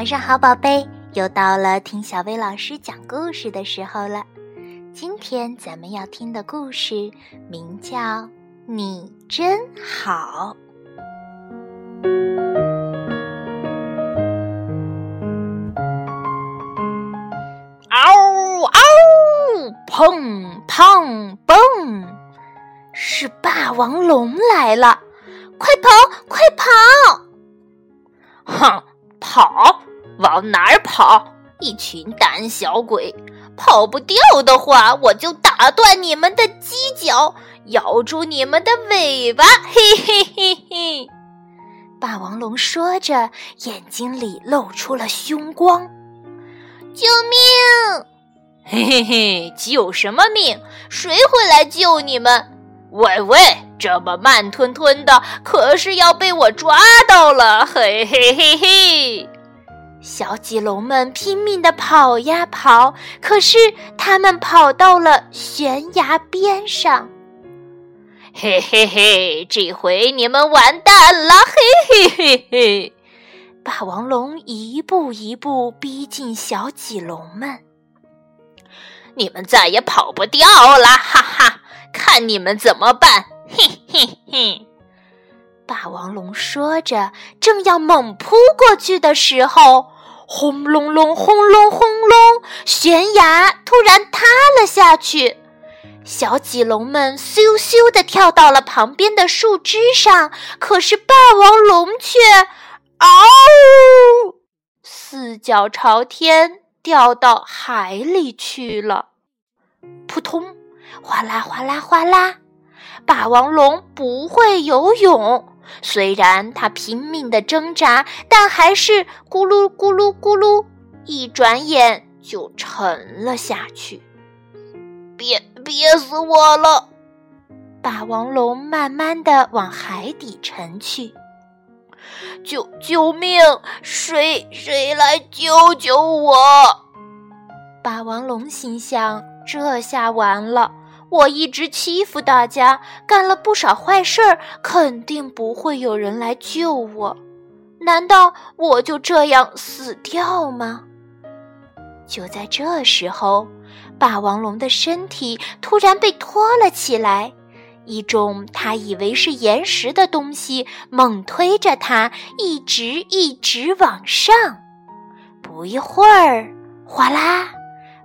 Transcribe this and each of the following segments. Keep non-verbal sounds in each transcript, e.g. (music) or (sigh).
晚上好，宝贝，又到了听小薇老师讲故事的时候了。今天咱们要听的故事名叫《你真好》。嗷嗷，砰砰蹦，是霸王龙来了！快跑，快跑！哼，跑，往哪儿跑？一群胆小鬼！跑不掉的话，我就打断你们的犄角，咬住你们的尾巴！嘿嘿嘿嘿！霸王龙说着，眼睛里露出了凶光。救命！嘿嘿嘿！救什么命？谁会来救你们？喂喂！这么慢吞吞的，可是要被我抓到了！嘿嘿嘿嘿！小棘龙们拼命的跑呀跑，可是他们跑到了悬崖边上。嘿嘿嘿！这回你们完蛋了！嘿嘿嘿嘿！霸王龙一步一步逼近小棘龙们，你们再也跑不掉了！哈哈，看你们怎么办！嘿嘿嘿！霸王龙说着，正要猛扑过去的时候，轰隆隆，轰隆轰隆，悬崖突然塌了下去。小棘龙们咻咻地跳到了旁边的树枝上，可是霸王龙却嗷，四脚朝天掉到海里去了。扑通，哗啦哗啦哗啦。霸王龙不会游泳，虽然它拼命的挣扎，但还是咕噜咕噜咕噜，一转眼就沉了下去。憋憋死我了！霸王龙慢慢的往海底沉去。救救命！谁谁来救救我？霸王龙心想：这下完了。我一直欺负大家，干了不少坏事儿，肯定不会有人来救我。难道我就这样死掉吗？就在这时候，霸王龙的身体突然被拖了起来，一种他以为是岩石的东西猛推着它，一直一直往上。不一会儿，哗啦！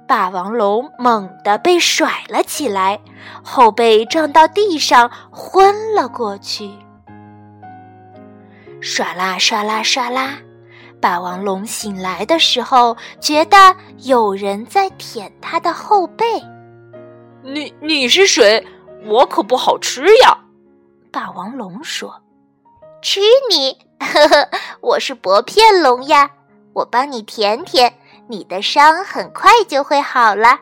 霸王龙猛地被甩了起来，后背撞到地上，昏了过去。唰啦唰啦唰啦，霸王龙醒来的时候，觉得有人在舔他的后背。你你是谁？我可不好吃呀！霸王龙说：“吃你？呵呵，我是薄片龙呀，我帮你舔舔。”你的伤很快就会好了。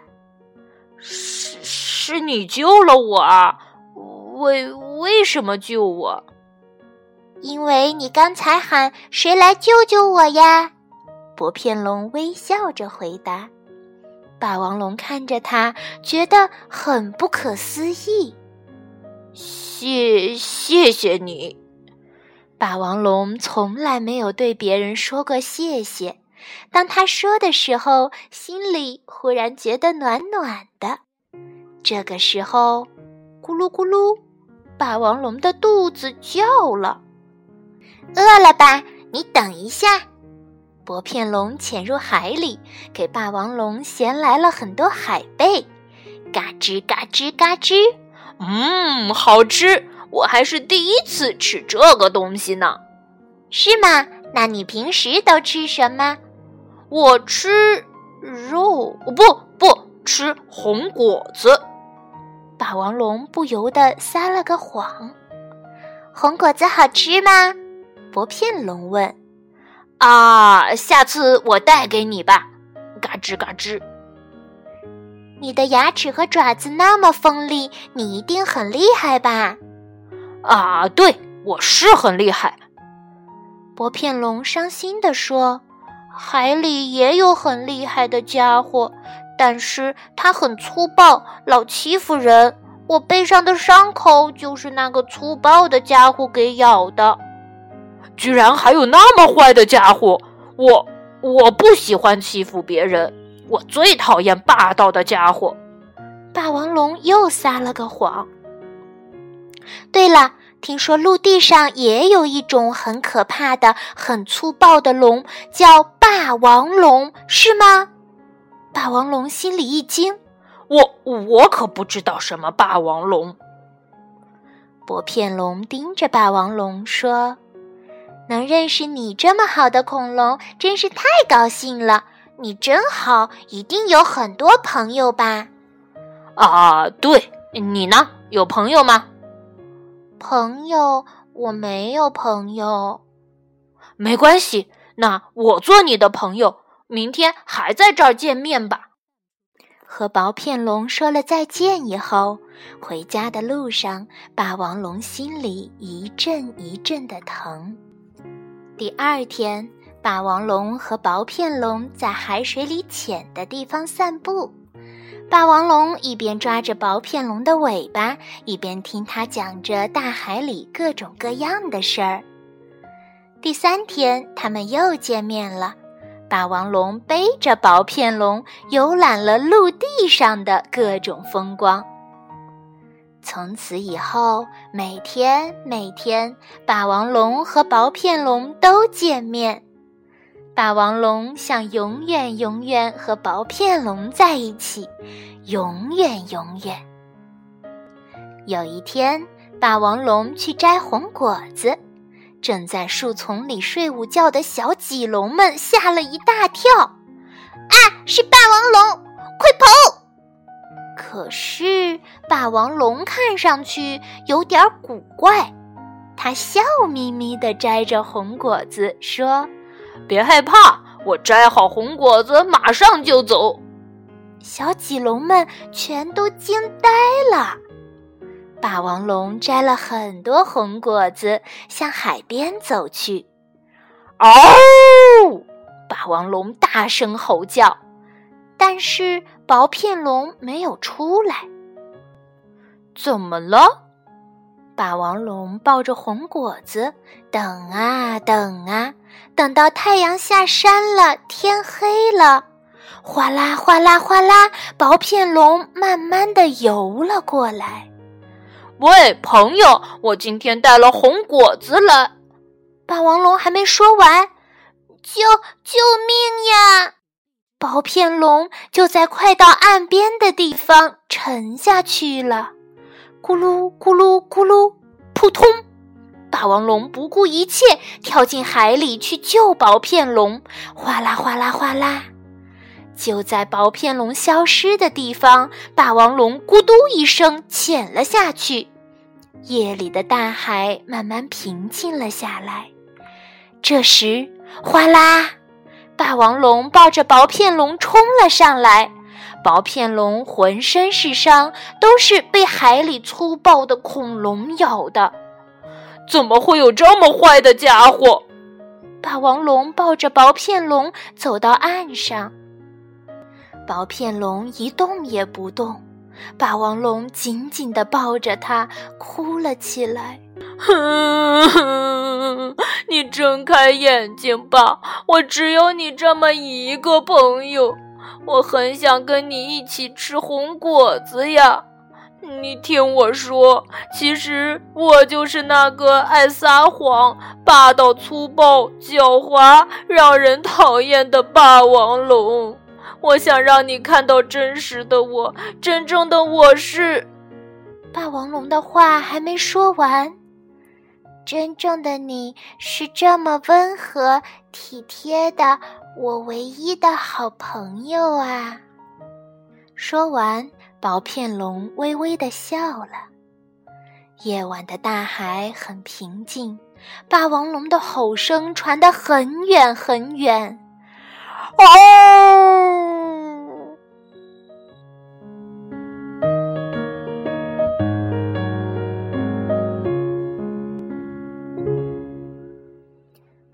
是是你救了我啊？为为什么救我？因为你刚才喊“谁来救救我呀”？薄片龙微笑着回答。霸王龙看着他，觉得很不可思议。谢谢谢你。霸王龙从来没有对别人说过谢谢。当他说的时候，心里忽然觉得暖暖的。这个时候，咕噜咕噜，霸王龙的肚子叫了。饿了吧？你等一下。薄片龙潜入海里，给霸王龙衔来了很多海贝。嘎吱嘎吱嘎吱，嗯，好吃！我还是第一次吃这个东西呢。是吗？那你平时都吃什么？我吃肉，不不吃红果子。霸王龙不由得撒了个谎。红果子好吃吗？薄片龙问。啊，下次我带给你吧。嘎吱嘎吱。你的牙齿和爪子那么锋利，你一定很厉害吧？啊，对，我是很厉害。薄片龙伤心地说。海里也有很厉害的家伙，但是他很粗暴，老欺负人。我背上的伤口就是那个粗暴的家伙给咬的。居然还有那么坏的家伙！我我不喜欢欺负别人，我最讨厌霸道的家伙。霸王龙又撒了个谎。对了，听说陆地上也有一种很可怕的、很粗暴的龙，叫霸王龙，是吗？霸王龙心里一惊，我我可不知道什么霸王龙。薄片龙盯着霸王龙说：“能认识你这么好的恐龙，真是太高兴了。你真好，一定有很多朋友吧？”啊，对，你呢？有朋友吗？朋友，我没有朋友。没关系，那我做你的朋友。明天还在这儿见面吧。和薄片龙说了再见以后，回家的路上，霸王龙心里一阵一阵的疼。第二天，霸王龙和薄片龙在海水里浅的地方散步。霸王龙一边抓着薄片龙的尾巴，一边听它讲着大海里各种各样的事儿。第三天，他们又见面了。霸王龙背着薄片龙游览了陆地上的各种风光。从此以后，每天每天，霸王龙和薄片龙都见面。霸王龙想永远永远和薄片龙在一起，永远永远。有一天，霸王龙去摘红果子。正在树丛里睡午觉的小棘龙们吓了一大跳，啊，是霸王龙，快跑！可是霸王龙看上去有点古怪，他笑眯眯地摘着红果子，说：“别害怕，我摘好红果子马上就走。”小棘龙们全都惊呆了。霸王龙摘了很多红果子，向海边走去。嗷！霸王龙大声吼叫，但是薄片龙没有出来。怎么了？霸王龙抱着红果子，等啊等啊，等到太阳下山了，天黑了，哗啦哗啦哗啦，薄片龙慢慢的游了过来。喂，朋友，我今天带了红果子来。霸王龙还没说完，救救命呀！薄片龙就在快到岸边的地方沉下去了。咕噜咕噜咕噜，扑通！霸王龙不顾一切跳进海里去救薄片龙。哗啦哗啦哗啦！就在薄片龙消失的地方，霸王龙咕嘟一声潜了下去。夜里的大海慢慢平静了下来。这时，哗啦！霸王龙抱着薄片龙冲了上来。薄片龙浑身是伤，都是被海里粗暴的恐龙咬的。怎么会有这么坏的家伙？霸王龙抱着薄片龙走到岸上。薄片龙一动也不动。霸王龙紧紧地抱着它，哭了起来。哼 (laughs) 你睁开眼睛吧，我只有你这么一个朋友，我很想跟你一起吃红果子呀。你听我说，其实我就是那个爱撒谎、霸道粗暴、狡猾、让人讨厌的霸王龙。我想让你看到真实的我，真正的我是。霸王龙的话还没说完，真正的你是这么温和体贴的，我唯一的好朋友啊！说完，薄片龙微微的笑了。夜晚的大海很平静，霸王龙的吼声传得很远很远。哦！